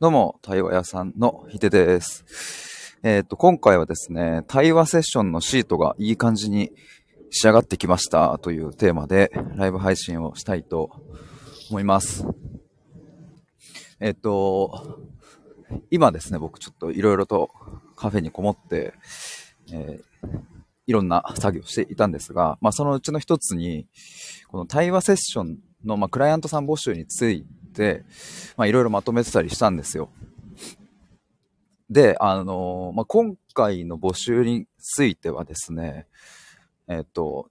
どうも、対話屋さんのひでです。えっ、ー、と、今回はですね、対話セッションのシートがいい感じに仕上がってきましたというテーマでライブ配信をしたいと思います。えっ、ー、と、今ですね、僕ちょっといろいろとカフェにこもって、えー、いろんな作業していたんですが、まあそのうちの一つに、この対話セッションの、まあ、クライアントさん募集について、まあ、いろいろまとめてたりしたんですよ。で、あのー、まあ、今回の募集についてはですね、えっ、と、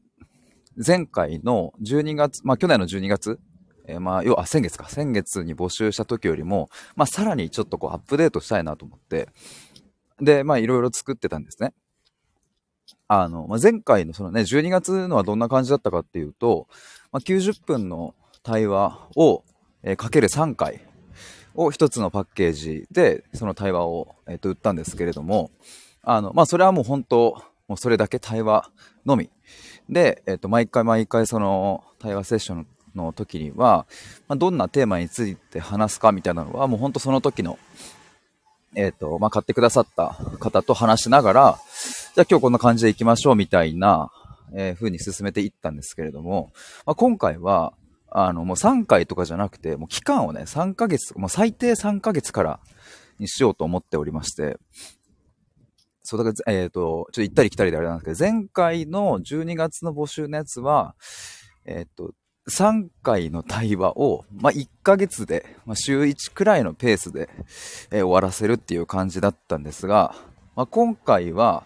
前回の12月、まあ、去年の12月、えー、まあ、要は、先月か、先月に募集した時よりも、まあ、さらにちょっとこう、アップデートしたいなと思って、で、まあ、いろいろ作ってたんですね。あの、まあ、前回のそのね、12月のはどんな感じだったかっていうと、まあ、90分の対話を、えー、かける3回を一つのパッケージで、その対話を、えー、と売ったんですけれども、あの、まあ、それはもう本当、もうそれだけ対話のみ。で、えっ、ー、と、毎回毎回その対話セッションの時には、まあ、どんなテーマについて話すかみたいなのは、もう本当その時の、えっ、ー、と、まあ、買ってくださった方と話しながら、じゃあ今日こんな感じで行きましょうみたいな、えー、風に進めていったんですけれども、まあ、今回は、あの、もう3回とかじゃなくて、もう期間をね、3ヶ月、もう最低3ヶ月からにしようと思っておりまして、そう、だから、えっ、ー、と、ちょっと行ったり来たりであれなんですけど、前回の12月の募集のやつは、えっ、ー、と、3回の対話を、まあ、1ヶ月で、まあ、週1くらいのペースで、えー、終わらせるっていう感じだったんですが、まあ、今回は、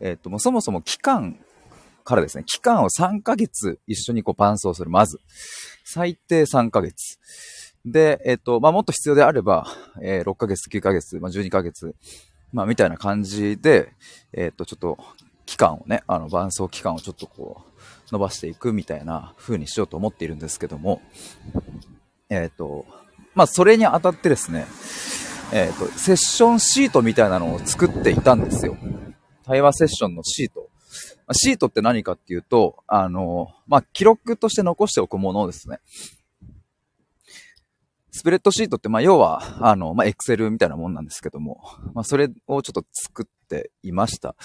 えっ、と、もうそもそも期間からですね、期間を3ヶ月一緒にこう伴走する、まず。最低3ヶ月。で、えっ、と、まあ、もっと必要であれば、えー、6ヶ月、9ヶ月、まあ、12ヶ月、まあ、みたいな感じで、えっ、と、ちょっと、期間をね、あの、伴走期間をちょっとこう、伸ばしていくみたいな風にしようと思っているんですけども、えっ、と、まあ、それにあたってですね、えっ、と、セッションシートみたいなのを作っていたんですよ。対話セッションのシート。シートって何かっていうと、あの、まあ、記録として残しておくものですね。スプレッドシートって、まあ、要は、あの、まあ、エクセルみたいなもんなんですけども、まあ、それをちょっと作っていました。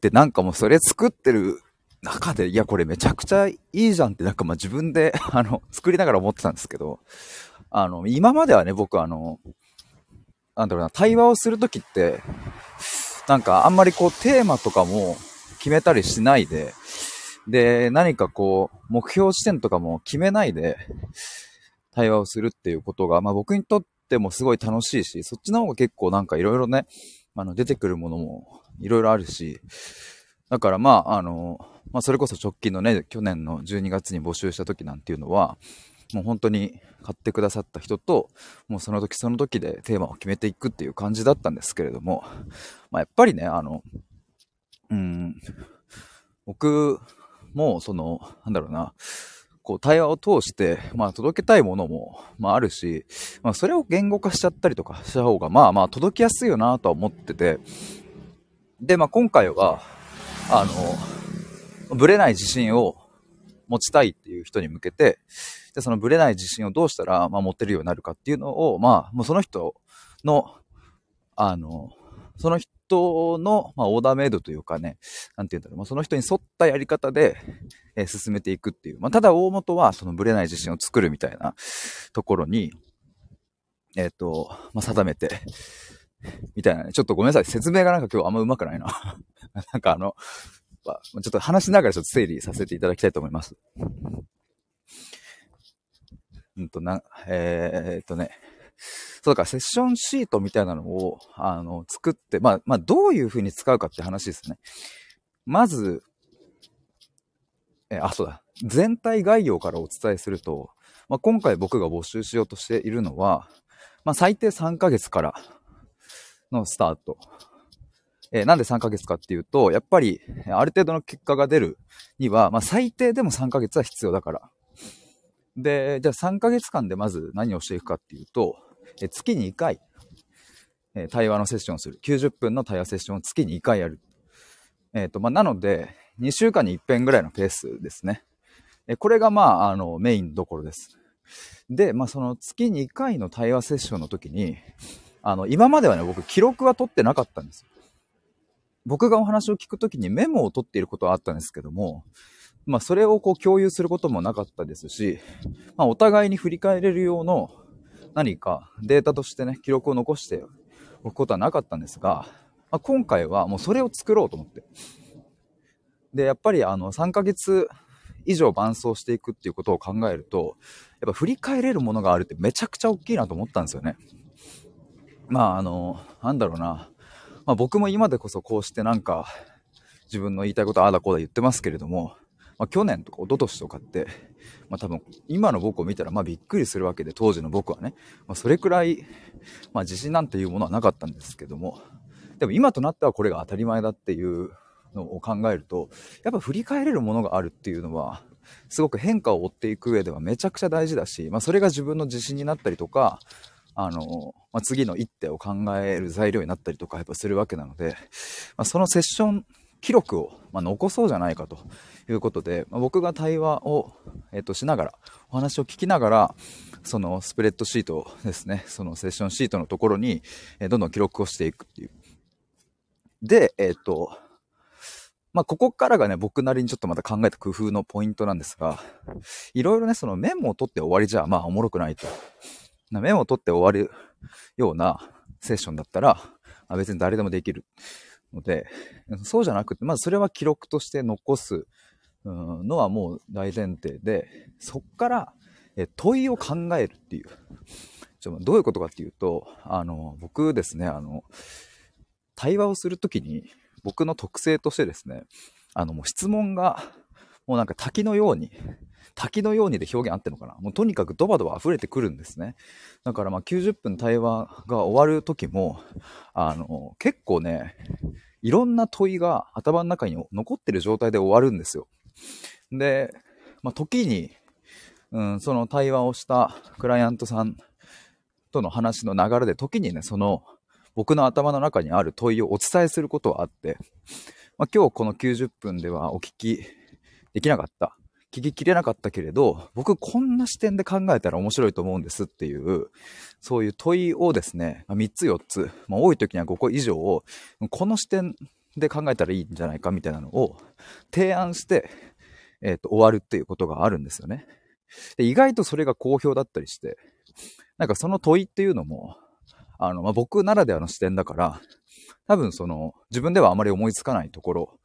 で、なんかもうそれ作ってる中で、いや、これめちゃくちゃいいじゃんって、なんかま自分で、あの、作りながら思ってたんですけど、あの、今まではね、僕あの、なんだろうな、対話をするときって、なんかあんまりこうテーマとかも、決めたりしないで、で、何かこう、目標地点とかも決めないで、対話をするっていうことが、まあ僕にとってもすごい楽しいし、そっちの方が結構なんかいろいろね、あの、出てくるものもいろいろあるし、だからまあ、あの、まあそれこそ直近のね、去年の12月に募集した時なんていうのは、もう本当に買ってくださった人と、もうその時その時でテーマを決めていくっていう感じだったんですけれども、まあやっぱりね、あの、うん、僕も、その、なんだろうな、こう、対話を通して、まあ、届けたいものも、まあ、あるし、まあ、それを言語化しちゃったりとかした方が、まあまあ、届きやすいよなとは思ってて、で、まあ、今回は、あの、ぶれない自信を持ちたいっていう人に向けて、で、そのぶれない自信をどうしたら、まあ、持てるようになるかっていうのを、まあ、もうその人の、あの、その人の、まあ、オーダーメイドというかね、なんて言うんだろう、まあ、その人に沿ったやり方で、えー、進めていくっていう。まあ、ただ大元は、そのブレない自信を作るみたいなところに、えっ、ー、と、まあ、定めて、みたいなね。ちょっとごめんなさい。説明がなんか今日あんま上手くないな。なんかあの、まあ、ちょっと話しながらちょっと整理させていただきたいと思います。うんと、な、えー、っとね、そうだから、セッションシートみたいなのを、あの、作って、まあ、まあ、どういう風に使うかって話ですね。まず、え、あ、そうだ。全体概要からお伝えすると、まあ、今回僕が募集しようとしているのは、まあ、最低3ヶ月からのスタート。えー、なんで3ヶ月かっていうと、やっぱり、ある程度の結果が出るには、まあ、最低でも3ヶ月は必要だから。で、じゃあ3ヶ月間でまず何をしていくかっていうと、え月に1回、え対話のセッションをする。90分の対話セッションを月に1回やる。えっ、ー、と、まあ、なので、2週間に1遍ぐらいのペースですね。えこれが、まあ、あの、メインどころです。で、まあ、その月に1回の対話セッションの時に、あの、今まではね、僕、記録は取ってなかったんです。僕がお話を聞くときにメモを取っていることはあったんですけども、まあ、それをこう共有することもなかったですし、まあ、お互いに振り返れるような何かデータとしてね、記録を残しておくことはなかったんですが、まあ、今回はもうそれを作ろうと思って。で、やっぱりあの、3ヶ月以上伴走していくっていうことを考えると、やっぱ振り返れるものがあるってめちゃくちゃ大きいなと思ったんですよね。まあ、あの、なんだろうな。まあ僕も今でこそこうしてなんか、自分の言いたいことああだこうだ言ってますけれども、まあ去年とか一昨年とかって、まあ多分今の僕を見たらまあびっくりするわけで、当時の僕はね、まあそれくらい、まあ自信なんていうものはなかったんですけども、でも今となってはこれが当たり前だっていうのを考えると、やっぱ振り返れるものがあるっていうのは、すごく変化を追っていく上ではめちゃくちゃ大事だし、まあそれが自分の自信になったりとか、あの、まあ、次の一手を考える材料になったりとかやっぱするわけなので、まあ、そのセッション記録を、ま残そうじゃないかということで、まあ、僕が対話を、えっとしながら、お話を聞きながら、そのスプレッドシートですね、そのセッションシートのところに、えどんどん記録をしていくっていう。で、えっ、と、まあ、ここからがね、僕なりにちょっとまた考えた工夫のポイントなんですが、いろいろね、そのメモを取って終わりじゃ、まあ、おもろくないと。メモを取って終わるようなセッションだったら、あ、別に誰でもできるので、そうじゃなくて、まずそれは記録として残すのはもう大前提で、そっから問いを考えるっていう。ちょどういうことかっていうと、あの、僕ですね、あの、対話をするときに、僕の特性としてですね、あの、もう質問が、もうなんか滝のように、滝のようにで表現あってるのかな？もうとにかくドバドバ溢れてくるんですね。だからまあ90分対話が終わる時も、あの、結構ね、いろんな問いが頭の中に残ってる状態で終わるんですよ。で、まあ時に、うん、その対話をしたクライアントさんとの話の流れで時にね、その僕の頭の中にある問いをお伝えすることはあって、まあ、今日この90分ではお聞きできなかった。聞ききれなかったけれど、僕こんな視点で考えたら面白いと思うんですっていう、そういう問いをですね、3つ4つ、まあ、多い時には5個以上を、この視点で考えたらいいんじゃないかみたいなのを提案して、えっ、ー、と、終わるっていうことがあるんですよね。で意外とそれが好評だったりして、なんかその問いっていうのも、あの、まあ、僕ならではの視点だから、多分その、自分ではあまり思いつかないところ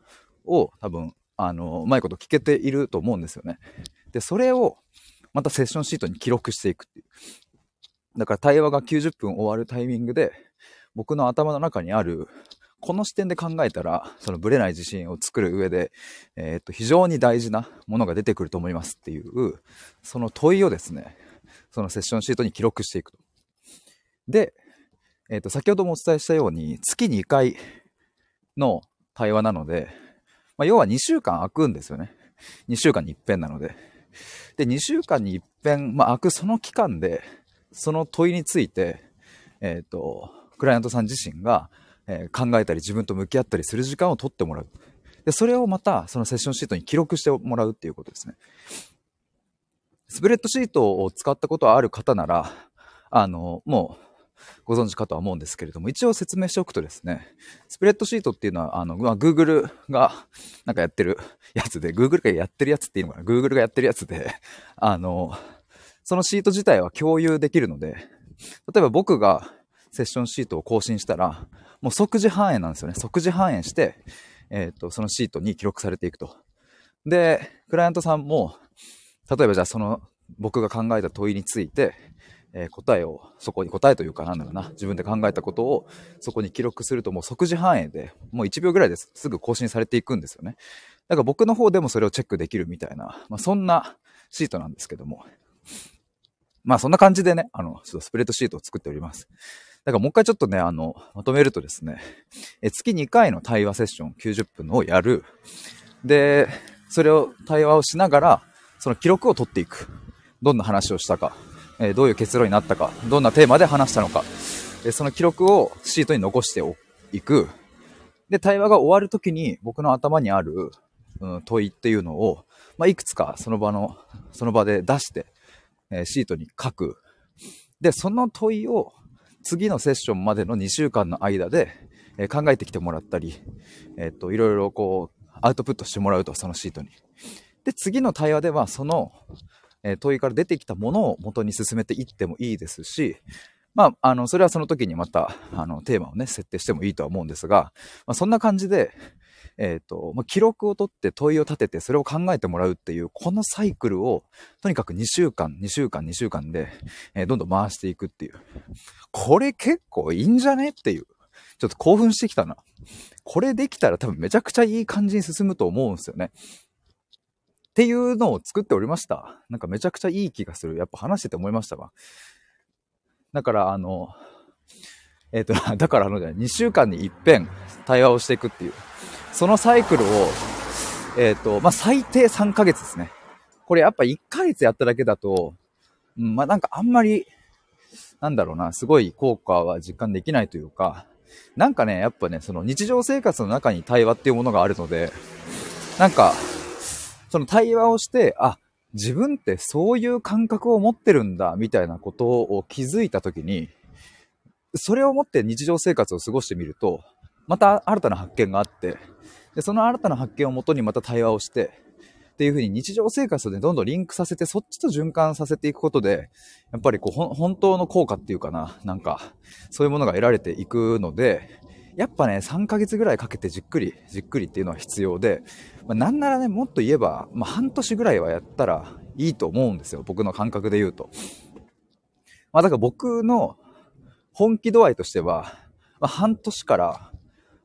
を、多分、あの、うまいこと聞けていると思うんですよね。で、それを、またセッションシートに記録していくっていう。だから対話が90分終わるタイミングで、僕の頭の中にある、この視点で考えたら、そのブレない自信を作る上で、えー、っと、非常に大事なものが出てくると思いますっていう、その問いをですね、そのセッションシートに記録していくと。で、えっ、と、先ほどもお伝えしたように、月2回の対話なので、まあ、要は2週間空くんですよね。2週間に一遍なので。で、2週間に一遍、まあ、空くその期間で、その問いについて、えっ、ー、と、クライアントさん自身が、えー、考えたり自分と向き合ったりする時間を取ってもらう。で、それをまた、そのセッションシートに記録してもらうっていうことですね。スプレッドシートを使ったことはある方なら、あの、もう、ご存知かとは思うんですけれども、一応説明しておくとですね、スプレッドシートっていうのは、あの、まあ、Google がなんかやってるやつで、Google がやってるやつっていうのかな ?Google がやってるやつで、あの、そのシート自体は共有できるので、例えば僕がセッションシートを更新したら、もう即時反映なんですよね。即時反映して、えっ、ー、と、そのシートに記録されていくと。で、クライアントさんも、例えばじゃあその僕が考えた問いについて、えー、答えを、そこに答えというかなんだろうな、自分で考えたことをそこに記録するともう即時反映で、もう1秒ぐらいですすぐ更新されていくんですよね。だから僕の方でもそれをチェックできるみたいな、まあそんなシートなんですけども。まあそんな感じでね、あの、ちょっとスプレッドシートを作っております。だからもう一回ちょっとね、あの、まとめるとですね、え月2回の対話セッション90分をやる。で、それを対話をしながら、その記録を取っていく。どんな話をしたか。えどういう結論になったか、どんなテーマで話したのか、えその記録をシートに残していく。で、対話が終わるときに僕の頭にある、うん、問いっていうのを、まあ、いくつかその場の、その場で出して、えシートに書く。で、その問いを次のセッションまでの2週間の間で、え、考えてきてもらったり、えっ、と、いろいろこう、アウトプットしてもらうと、そのシートに。で、次の対話では、その、え問いから出てきたものを元に進めていってもいいですし、まあ、あの、それはその時にまた、あの、テーマをね、設定してもいいとは思うんですが、まあ、そんな感じで、えっ、ー、と、まあ、記録を取って問いを立てて、それを考えてもらうっていう、このサイクルを、とにかく2週間、2週間、2週間で、えー、どんどん回していくっていう。これ結構いいんじゃねっていう。ちょっと興奮してきたな。これできたら多分めちゃくちゃいい感じに進むと思うんですよね。っていうのを作っておりました。なんかめちゃくちゃいい気がする。やっぱ話してて思いましたわ。だから、あの、えっ、ー、と、だからあの、2週間に一遍対話をしていくっていう。そのサイクルを、えっ、ー、と、まあ、最低3ヶ月ですね。これやっぱ1ヶ月やっただけだと、うん、まあ、なんかあんまり、なんだろうな、すごい効果は実感できないというか、なんかね、やっぱね、その日常生活の中に対話っていうものがあるので、なんか、その対話をして、あ、自分ってそういう感覚を持ってるんだ、みたいなことを気づいたときに、それを持って日常生活を過ごしてみると、また新たな発見があって、で、その新たな発見をもとにまた対話をして、っていうふうに日常生活でどんどんリンクさせて、そっちと循環させていくことで、やっぱりこう、本当の効果っていうかな、なんか、そういうものが得られていくので、やっぱね、3ヶ月ぐらいかけてじっくり、じっくりっていうのは必要で、まあ、なんならね、もっと言えば、まあ、半年ぐらいはやったらいいと思うんですよ。僕の感覚で言うと。まあ、だから僕の本気度合いとしては、まあ、半年から、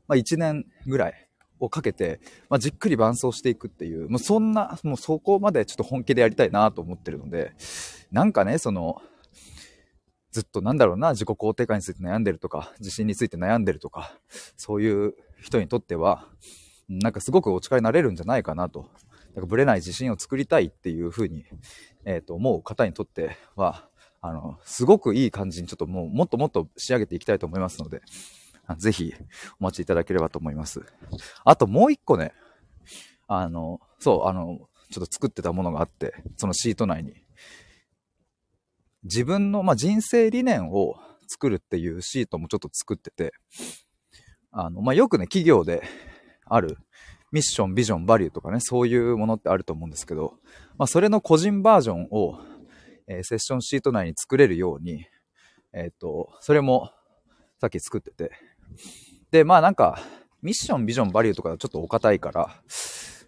まあ、1年ぐらいをかけて、まあ、じっくり伴走していくっていう、もうそんな、もうそこまでちょっと本気でやりたいなと思ってるので、なんかね、その、ずっとなんだろうな、自己肯定感について悩んでるとか、自信について悩んでるとか、そういう人にとっては、なんかすごくお力になれるんじゃないかなと。なんかブレない自信を作りたいっていうふうに、えっ、ー、と、思う方にとっては、あの、すごくいい感じにちょっともうもっともっと仕上げていきたいと思いますので、ぜひお待ちいただければと思います。あともう一個ね、あの、そう、あの、ちょっと作ってたものがあって、そのシート内に。自分の、まあ、人生理念を作るっていうシートもちょっと作ってて、あの、まあ、よくね、企業であるミッション、ビジョン、バリューとかね、そういうものってあると思うんですけど、まあ、それの個人バージョンを、えー、セッションシート内に作れるように、えっ、ー、と、それもさっき作ってて、で、まあなんか、ミッション、ビジョン、バリューとかちょっとお堅いから、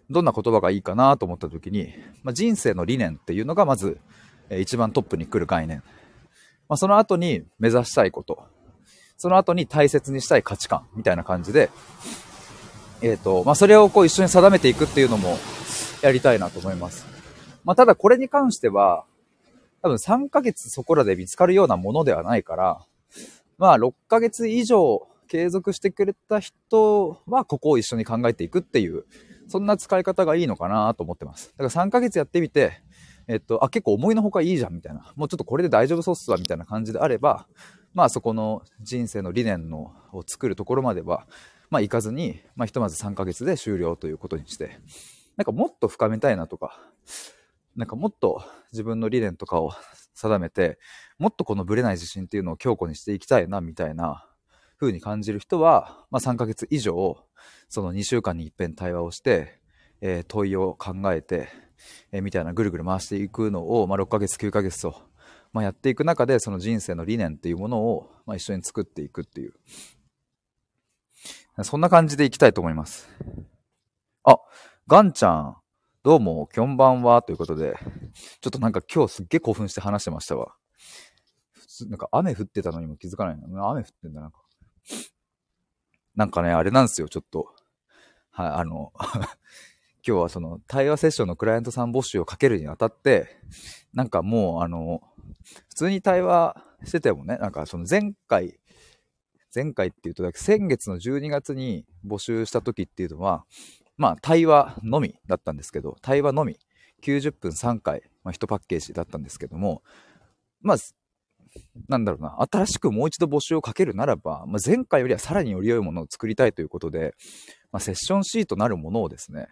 どんな言葉がいいかなと思った時に、まあ、人生の理念っていうのがまず、え一番トップに来る概念。まあ、その後に目指したいこと。その後に大切にしたい価値観みたいな感じで、えっ、ー、と、まあ、それをこう一緒に定めていくっていうのもやりたいなと思います。まあ、ただこれに関しては、多分3ヶ月そこらで見つかるようなものではないから、まあ6ヶ月以上継続してくれた人はここを一緒に考えていくっていう、そんな使い方がいいのかなと思ってます。だから3ヶ月やってみて、えっと、あ、結構思いのほかいいじゃんみたいな、もうちょっとこれで大丈夫そうっすわみたいな感じであれば、まあそこの人生の理念のを作るところまでは、まあ行かずに、まあひとまず3ヶ月で終了ということにして、なんかもっと深めたいなとか、なんかもっと自分の理念とかを定めて、もっとこのブレない自信っていうのを強固にしていきたいな、みたいな風に感じる人は、まあ3ヶ月以上、その2週間に一遍対話をして、えー、問いを考えて、えー、みたいなぐるぐる回していくのを、まあ6ヶ月、9ヶ月と、まあ、やっていく中で、その人生の理念っていうものを、まあ、一緒に作っていくっていう。そんな感じでいきたいと思います。あ、ガンちゃん、どうも、きょんばんは、ということで、ちょっとなんか今日すっげえ興奮して話してましたわ。普通、なんか雨降ってたのにも気づかないの。雨降ってんだ、なんか。なんかね、あれなんですよ、ちょっと。はい、あの 今日はその対話セッションのクライアントさん募集をかけるにあたって、なんかもうあの、普通に対話しててもね、なんかその前回、前回って言うと先月の12月に募集した時っていうのは、まあ、対話のみだったんですけど、対話のみ、90分3回、まあ、1パッケージだったんですけども、まあ、なんだろうな、新しくもう一度募集をかけるならば、まあ、前回よりはさらにより良いものを作りたいということで、まあ、セッションシートなるものをですね、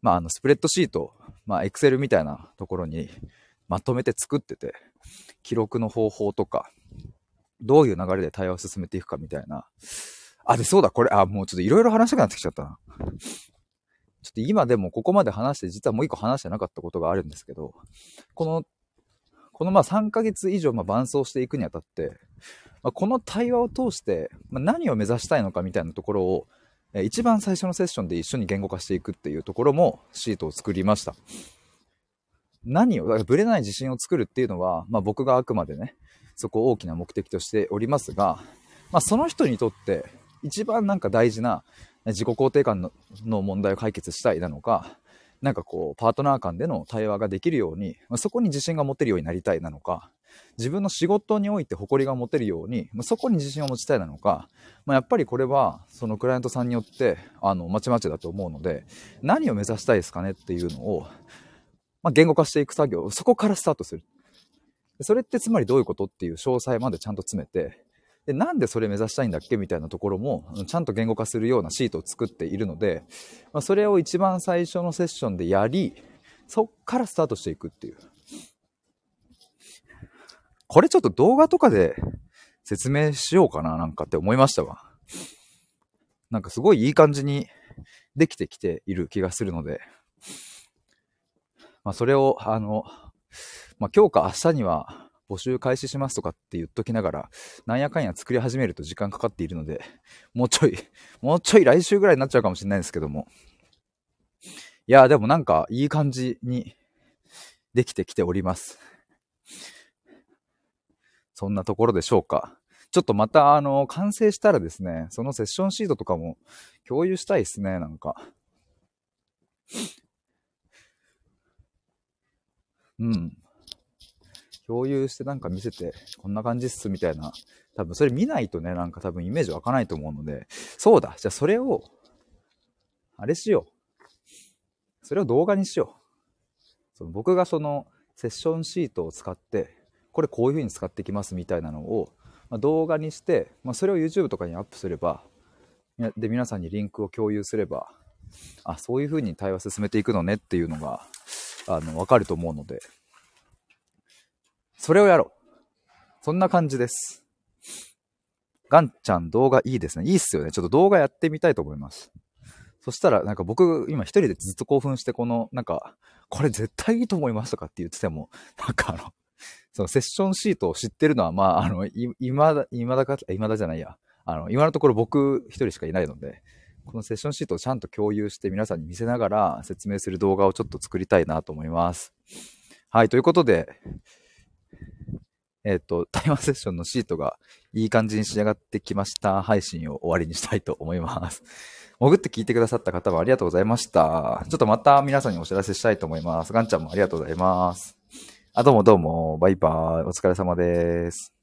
まあ、あの、スプレッドシート、まあ、エクセルみたいなところにまとめて作ってて、記録の方法とか、どういう流れで対話を進めていくかみたいな。あ、で、そうだ、これ、あ、もうちょっといろいろ話したくなってきちゃったな。ちょっと今でもここまで話して、実はもう一個話してなかったことがあるんですけど、この、このまあ3ヶ月以上ま伴走していくにあたって、まあ、この対話を通して、ま、何を目指したいのかみたいなところを、一番最初のセッションで一緒に言語化していくっていうところもシートを作りました。何を、だからブレない自信を作るっていうのは、まあ僕があくまでね、そこを大きな目的としておりますが、まあその人にとって一番なんか大事な自己肯定感の問題を解決したいなのか、なんかこう、パートナー間での対話ができるように、まあ、そこに自信が持てるようになりたいなのか、自分の仕事において誇りが持てるように、まあ、そこに自信を持ちたいなのか、まあ、やっぱりこれは、そのクライアントさんによって、あの、まちまちだと思うので、何を目指したいですかねっていうのを、まあ、言語化していく作業、そこからスタートする。それってつまりどういうことっていう詳細までちゃんと詰めて、で、なんでそれ目指したいんだっけみたいなところも、ちゃんと言語化するようなシートを作っているので、まあ、それを一番最初のセッションでやり、そっからスタートしていくっていう。これちょっと動画とかで説明しようかななんかって思いましたわ。なんかすごいいい感じにできてきている気がするので、まあ、それを、あの、まあ、今日か明日には募集開始しますとかって言っときながら、なんやかんや作り始めると時間かかっているので、もうちょい、もうちょい来週ぐらいになっちゃうかもしれないですけども。いや、でもなんかいい感じにできてきております。そんなところでしょうか。ちょっとまた、あの、完成したらですね、そのセッションシートとかも共有したいですね、なんか。うん。共有してなんか見せて、こんな感じっすみたいな。多分それ見ないとね、なんか多分イメージ湧かないと思うので、そうだ。じゃあそれを、あれしよう。それを動画にしよう。その僕がそのセッションシートを使って、これこういう風に使ってきますみたいなのを、まあ、動画にして、まあ、それを YouTube とかにアップすれば、で、皆さんにリンクを共有すれば、あ、そういう風に対話進めていくのねっていうのが、あの、わかると思うので、それをやろう。そんな感じです。ガンちゃん動画いいですね。いいっすよね。ちょっと動画やってみたいと思います。そしたら、なんか僕、今一人でずっと興奮して、この、なんか、これ絶対いいと思いますとかって言ってても、なんかあの、そのセッションシートを知ってるのは、まあ、あの、い今だ、今だか、今だじゃないや。あの、今のところ僕一人しかいないので、このセッションシートをちゃんと共有して皆さんに見せながら説明する動画をちょっと作りたいなと思います。はい、ということで、えっ、ー、と、対話セッションのシートがいい感じに仕上がってきました。配信を終わりにしたいと思います。潜って聞いてくださった方はありがとうございました。ちょっとまた皆さんにお知らせしたいと思います。ガンちゃんもありがとうございます。あ、どうもどうも。バイバイ。お疲れ様です。